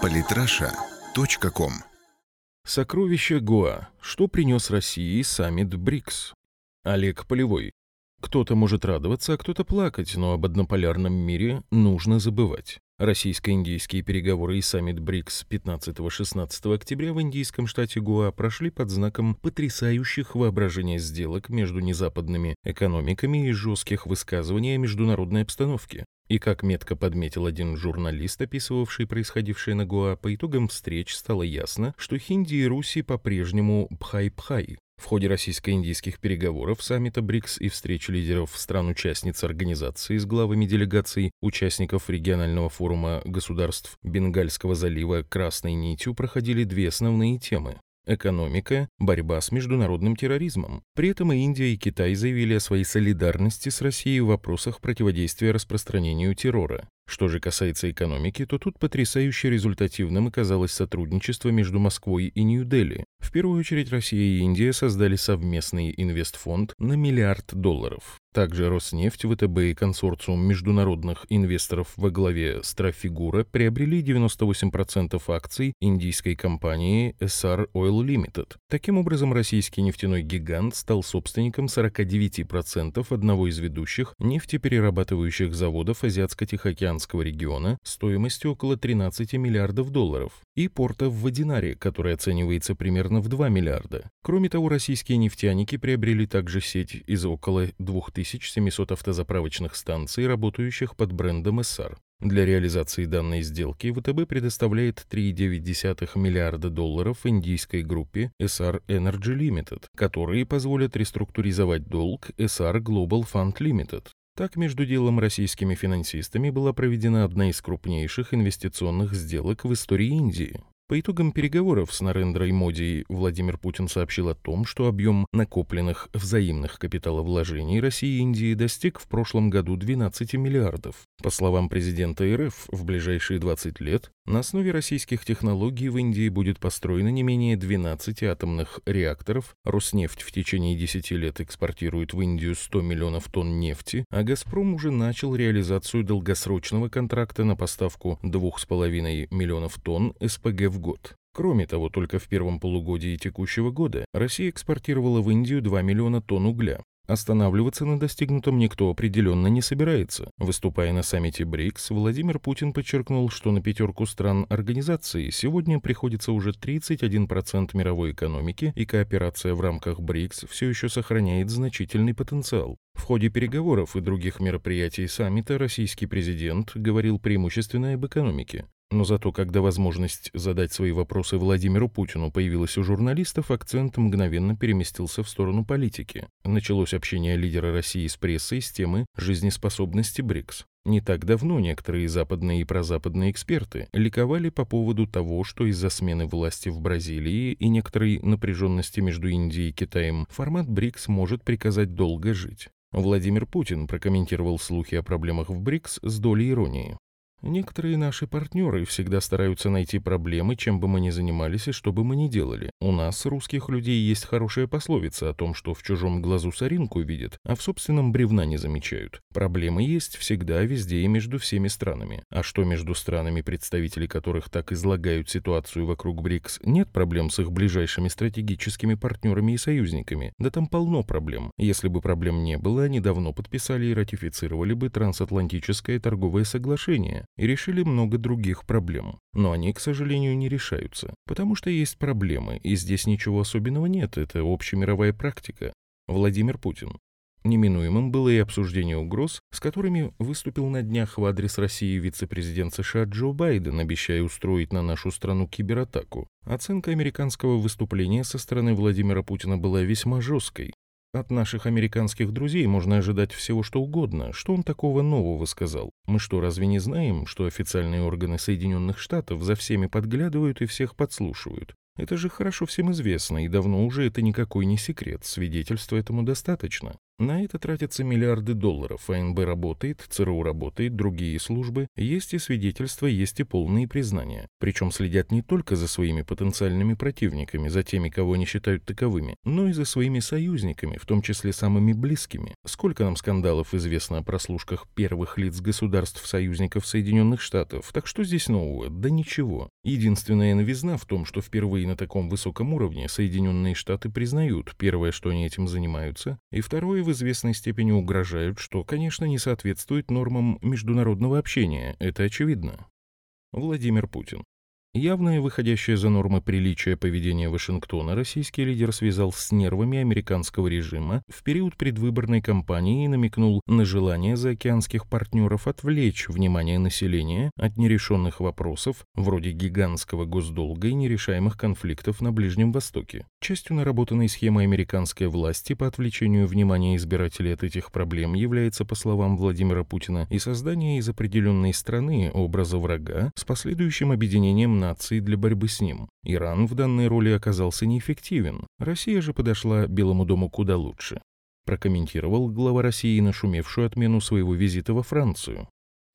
Политраша.ком Сокровища Гоа. Что принес России саммит БРИКС? Олег Полевой. Кто-то может радоваться, а кто-то плакать, но об однополярном мире нужно забывать. Российско-индийские переговоры и саммит БРИКС 15-16 октября в индийском штате Гуа прошли под знаком потрясающих воображения сделок между незападными экономиками и жестких высказываний о международной обстановке. И как метко подметил один журналист, описывавший происходившее на Гуа, по итогам встреч стало ясно, что Хинди и Руси по-прежнему пхай-пхай. В ходе российско-индийских переговоров саммита БРИКС и встречи лидеров стран-участниц организации с главами делегаций участников регионального форума государств Бенгальского залива «Красной нитью» проходили две основные темы Экономика, борьба с международным терроризмом. При этом и Индия, и Китай заявили о своей солидарности с Россией в вопросах противодействия распространению террора. Что же касается экономики, то тут потрясающе результативным оказалось сотрудничество между Москвой и Нью-Дели. В первую очередь Россия и Индия создали совместный инвестфонд на миллиард долларов. Также Роснефть, ВТБ и консорциум международных инвесторов во главе с Трафигура приобрели 98% акций индийской компании SR Oil Limited. Таким образом, российский нефтяной гигант стал собственником 49% одного из ведущих нефтеперерабатывающих заводов Азиатско-Тихоокеанского региона стоимостью около 13 миллиардов долларов и порта в Вадинаре, который оценивается примерно в 2 миллиарда. Кроме того, российские нефтяники приобрели также сеть из около 2000 2700 автозаправочных станций, работающих под брендом SR. Для реализации данной сделки ВТБ предоставляет 3,9 миллиарда долларов индийской группе SR Energy Limited, которые позволят реструктуризовать долг SR Global Fund Limited. Так, между делом российскими финансистами была проведена одна из крупнейших инвестиционных сделок в истории Индии. По итогам переговоров с Нарендрой Моди Владимир Путин сообщил о том, что объем накопленных взаимных капиталовложений России и Индии достиг в прошлом году 12 миллиардов. По словам президента РФ, в ближайшие 20 лет на основе российских технологий в Индии будет построено не менее 12 атомных реакторов, Роснефть в течение 10 лет экспортирует в Индию 100 миллионов тонн нефти, а «Газпром» уже начал реализацию долгосрочного контракта на поставку 2,5 миллионов тонн СПГ в год. Кроме того, только в первом полугодии текущего года Россия экспортировала в Индию 2 миллиона тонн угля. Останавливаться на достигнутом никто определенно не собирается. Выступая на саммите БРИКС, Владимир Путин подчеркнул, что на пятерку стран организации сегодня приходится уже 31% мировой экономики, и кооперация в рамках БРИКС все еще сохраняет значительный потенциал. В ходе переговоров и других мероприятий саммита российский президент говорил преимущественно об экономике. Но зато, когда возможность задать свои вопросы Владимиру Путину появилась у журналистов, акцент мгновенно переместился в сторону политики. Началось общение лидера России с прессой с темы жизнеспособности БРИКС. Не так давно некоторые западные и прозападные эксперты ликовали по поводу того, что из-за смены власти в Бразилии и некоторой напряженности между Индией и Китаем формат БРИКС может приказать долго жить. Владимир Путин прокомментировал слухи о проблемах в БРИКС с долей иронии. Некоторые наши партнеры всегда стараются найти проблемы, чем бы мы ни занимались и что бы мы ни делали. У нас, русских людей, есть хорошая пословица о том, что в чужом глазу соринку видят, а в собственном бревна не замечают. Проблемы есть всегда, везде и между всеми странами. А что между странами, представители которых так излагают ситуацию вокруг БРИКС, нет проблем с их ближайшими стратегическими партнерами и союзниками? Да там полно проблем. Если бы проблем не было, они давно подписали и ратифицировали бы трансатлантическое торговое соглашение и решили много других проблем. Но они, к сожалению, не решаются, потому что есть проблемы, и здесь ничего особенного нет, это общемировая практика. Владимир Путин. Неминуемым было и обсуждение угроз, с которыми выступил на днях в адрес России вице-президент США Джо Байден, обещая устроить на нашу страну кибератаку. Оценка американского выступления со стороны Владимира Путина была весьма жесткой. От наших американских друзей можно ожидать всего что угодно. Что он такого нового сказал? Мы что, разве не знаем, что официальные органы Соединенных Штатов за всеми подглядывают и всех подслушивают? Это же хорошо всем известно, и давно уже это никакой не секрет, свидетельства этому достаточно. На это тратятся миллиарды долларов, АНБ работает, ЦРУ работает, другие службы, есть и свидетельства, есть и полные признания. Причем следят не только за своими потенциальными противниками, за теми, кого они считают таковыми, но и за своими союзниками, в том числе самыми близкими. Сколько нам скандалов известно о прослушках первых лиц государств-союзников Соединенных Штатов, так что здесь нового? Да ничего. Единственная новизна в том, что впервые на таком высоком уровне Соединенные Штаты признают, первое, что они этим занимаются, и второе, в известной степени угрожают, что, конечно, не соответствует нормам международного общения, это очевидно. Владимир Путин. Явное выходящее за нормы приличия поведения Вашингтона российский лидер связал с нервами американского режима в период предвыборной кампании и намекнул на желание заокеанских партнеров отвлечь внимание населения от нерешенных вопросов вроде гигантского госдолга и нерешаемых конфликтов на Ближнем Востоке. Частью наработанной схемы американской власти по отвлечению внимания избирателей от этих проблем является, по словам Владимира Путина, и создание из определенной страны образа врага с последующим объединением наций для борьбы с ним. Иран в данной роли оказался неэффективен, Россия же подошла Белому дому куда лучше. Прокомментировал глава России нашумевшую отмену своего визита во Францию.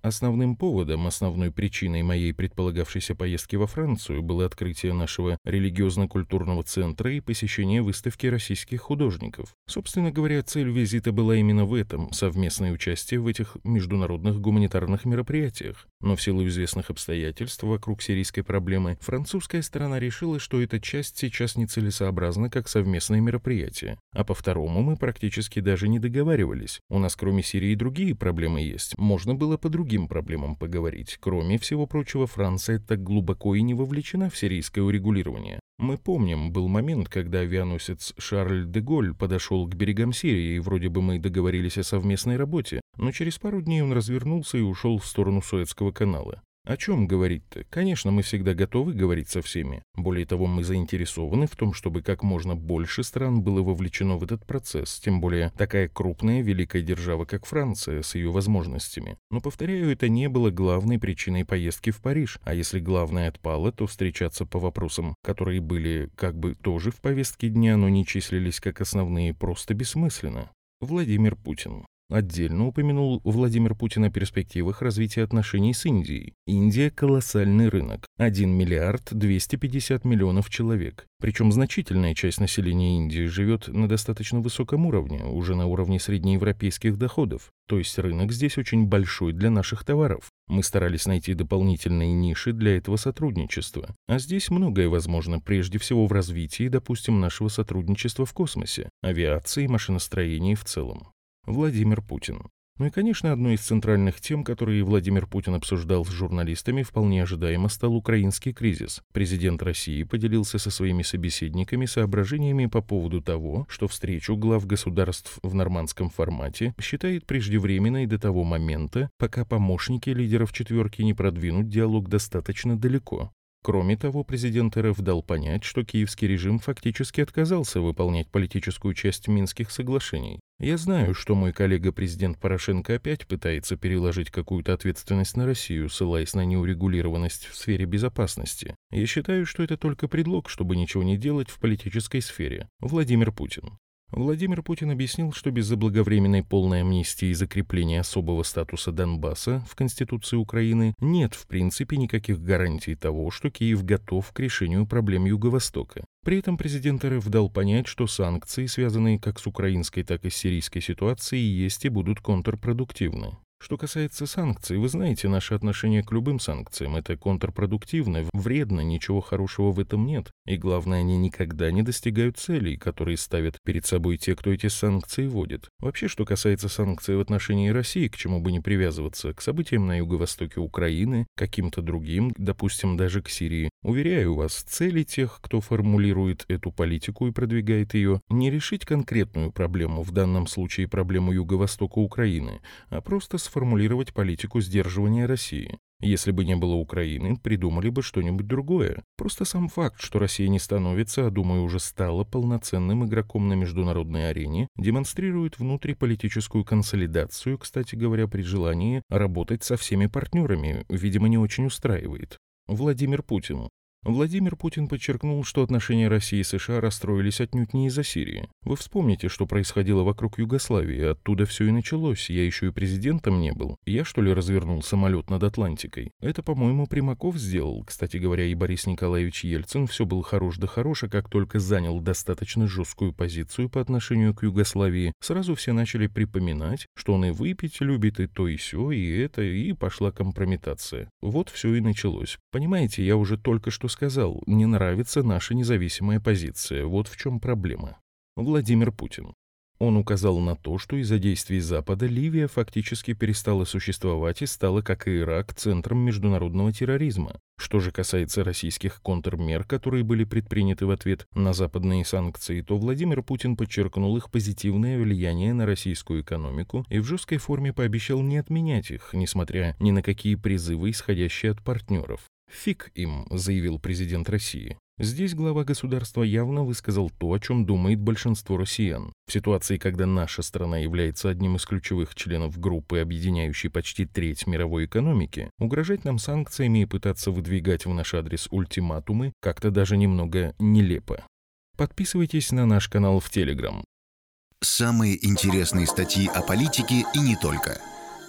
Основным поводом, основной причиной моей предполагавшейся поездки во Францию было открытие нашего религиозно-культурного центра и посещение выставки российских художников. Собственно говоря, цель визита была именно в этом – совместное участие в этих международных гуманитарных мероприятиях. Но в силу известных обстоятельств вокруг сирийской проблемы, французская сторона решила, что эта часть сейчас нецелесообразна как совместное мероприятие. А по второму мы практически даже не договаривались. У нас кроме Сирии другие проблемы есть. Можно было по другим проблемам поговорить. Кроме всего прочего, Франция так глубоко и не вовлечена в сирийское урегулирование. Мы помним, был момент, когда авианосец Шарль де Голь подошел к берегам Сирии, и вроде бы мы договорились о совместной работе, но через пару дней он развернулся и ушел в сторону Суэцкого канала. О чем говорить-то? Конечно, мы всегда готовы говорить со всеми. Более того, мы заинтересованы в том, чтобы как можно больше стран было вовлечено в этот процесс, тем более такая крупная великая держава, как Франция, с ее возможностями. Но, повторяю, это не было главной причиной поездки в Париж, а если главное отпало, то встречаться по вопросам, которые были как бы тоже в повестке дня, но не числились как основные, просто бессмысленно. Владимир Путин. Отдельно упомянул Владимир Путин о перспективах развития отношений с Индией. Индия – колоссальный рынок. 1 миллиард 250 миллионов человек. Причем значительная часть населения Индии живет на достаточно высоком уровне, уже на уровне среднеевропейских доходов. То есть рынок здесь очень большой для наших товаров. Мы старались найти дополнительные ниши для этого сотрудничества. А здесь многое возможно, прежде всего в развитии, допустим, нашего сотрудничества в космосе, авиации и машиностроении в целом. Владимир Путин. Ну и, конечно, одной из центральных тем, которые Владимир Путин обсуждал с журналистами, вполне ожидаемо стал украинский кризис. Президент России поделился со своими собеседниками соображениями по поводу того, что встречу глав государств в нормандском формате считает преждевременной до того момента, пока помощники лидеров четверки не продвинут диалог достаточно далеко. Кроме того, президент РФ дал понять, что киевский режим фактически отказался выполнять политическую часть Минских соглашений. Я знаю, что мой коллега-президент Порошенко опять пытается переложить какую-то ответственность на Россию, ссылаясь на неурегулированность в сфере безопасности. Я считаю, что это только предлог, чтобы ничего не делать в политической сфере. Владимир Путин. Владимир Путин объяснил, что без заблаговременной полной амнистии и закрепления особого статуса Донбасса в Конституции Украины нет в принципе никаких гарантий того, что Киев готов к решению проблем Юго-Востока. При этом президент РФ дал понять, что санкции, связанные как с украинской, так и с сирийской ситуацией, есть и будут контрпродуктивны. Что касается санкций, вы знаете, наше отношение к любым санкциям – это контрпродуктивно, вредно, ничего хорошего в этом нет. И главное, они никогда не достигают целей, которые ставят перед собой те, кто эти санкции вводит. Вообще, что касается санкций в отношении России, к чему бы не привязываться, к событиям на юго-востоке Украины, каким-то другим, допустим, даже к Сирии, уверяю вас, цели тех, кто формулирует эту политику и продвигает ее, не решить конкретную проблему, в данном случае проблему юго-востока Украины, а просто сформулировать политику сдерживания России. Если бы не было Украины, придумали бы что-нибудь другое. Просто сам факт, что Россия не становится, а думаю уже стала полноценным игроком на международной арене, демонстрирует внутриполитическую консолидацию, кстати говоря, при желании работать со всеми партнерами, видимо, не очень устраивает. Владимир Путин. Владимир Путин подчеркнул, что отношения России и США расстроились отнюдь не из-за Сирии. Вы вспомните, что происходило вокруг Югославии, оттуда все и началось, я еще и президентом не был. Я, что ли, развернул самолет над Атлантикой? Это, по-моему, Примаков сделал. Кстати говоря, и Борис Николаевич Ельцин все был хорош да хорош, а как только занял достаточно жесткую позицию по отношению к Югославии, сразу все начали припоминать, что он и выпить любит, и то, и все, и это, и пошла компрометация. Вот все и началось. Понимаете, я уже только что сказал, не нравится наша независимая позиция, вот в чем проблема. Владимир Путин. Он указал на то, что из-за действий Запада Ливия фактически перестала существовать и стала, как и Ирак, центром международного терроризма. Что же касается российских контрмер, которые были предприняты в ответ на западные санкции, то Владимир Путин подчеркнул их позитивное влияние на российскую экономику и в жесткой форме пообещал не отменять их, несмотря ни на какие призывы, исходящие от партнеров. «Фиг им», — заявил президент России. Здесь глава государства явно высказал то, о чем думает большинство россиян. В ситуации, когда наша страна является одним из ключевых членов группы, объединяющей почти треть мировой экономики, угрожать нам санкциями и пытаться выдвигать в наш адрес ультиматумы как-то даже немного нелепо. Подписывайтесь на наш канал в Телеграм. Самые интересные статьи о политике и не только.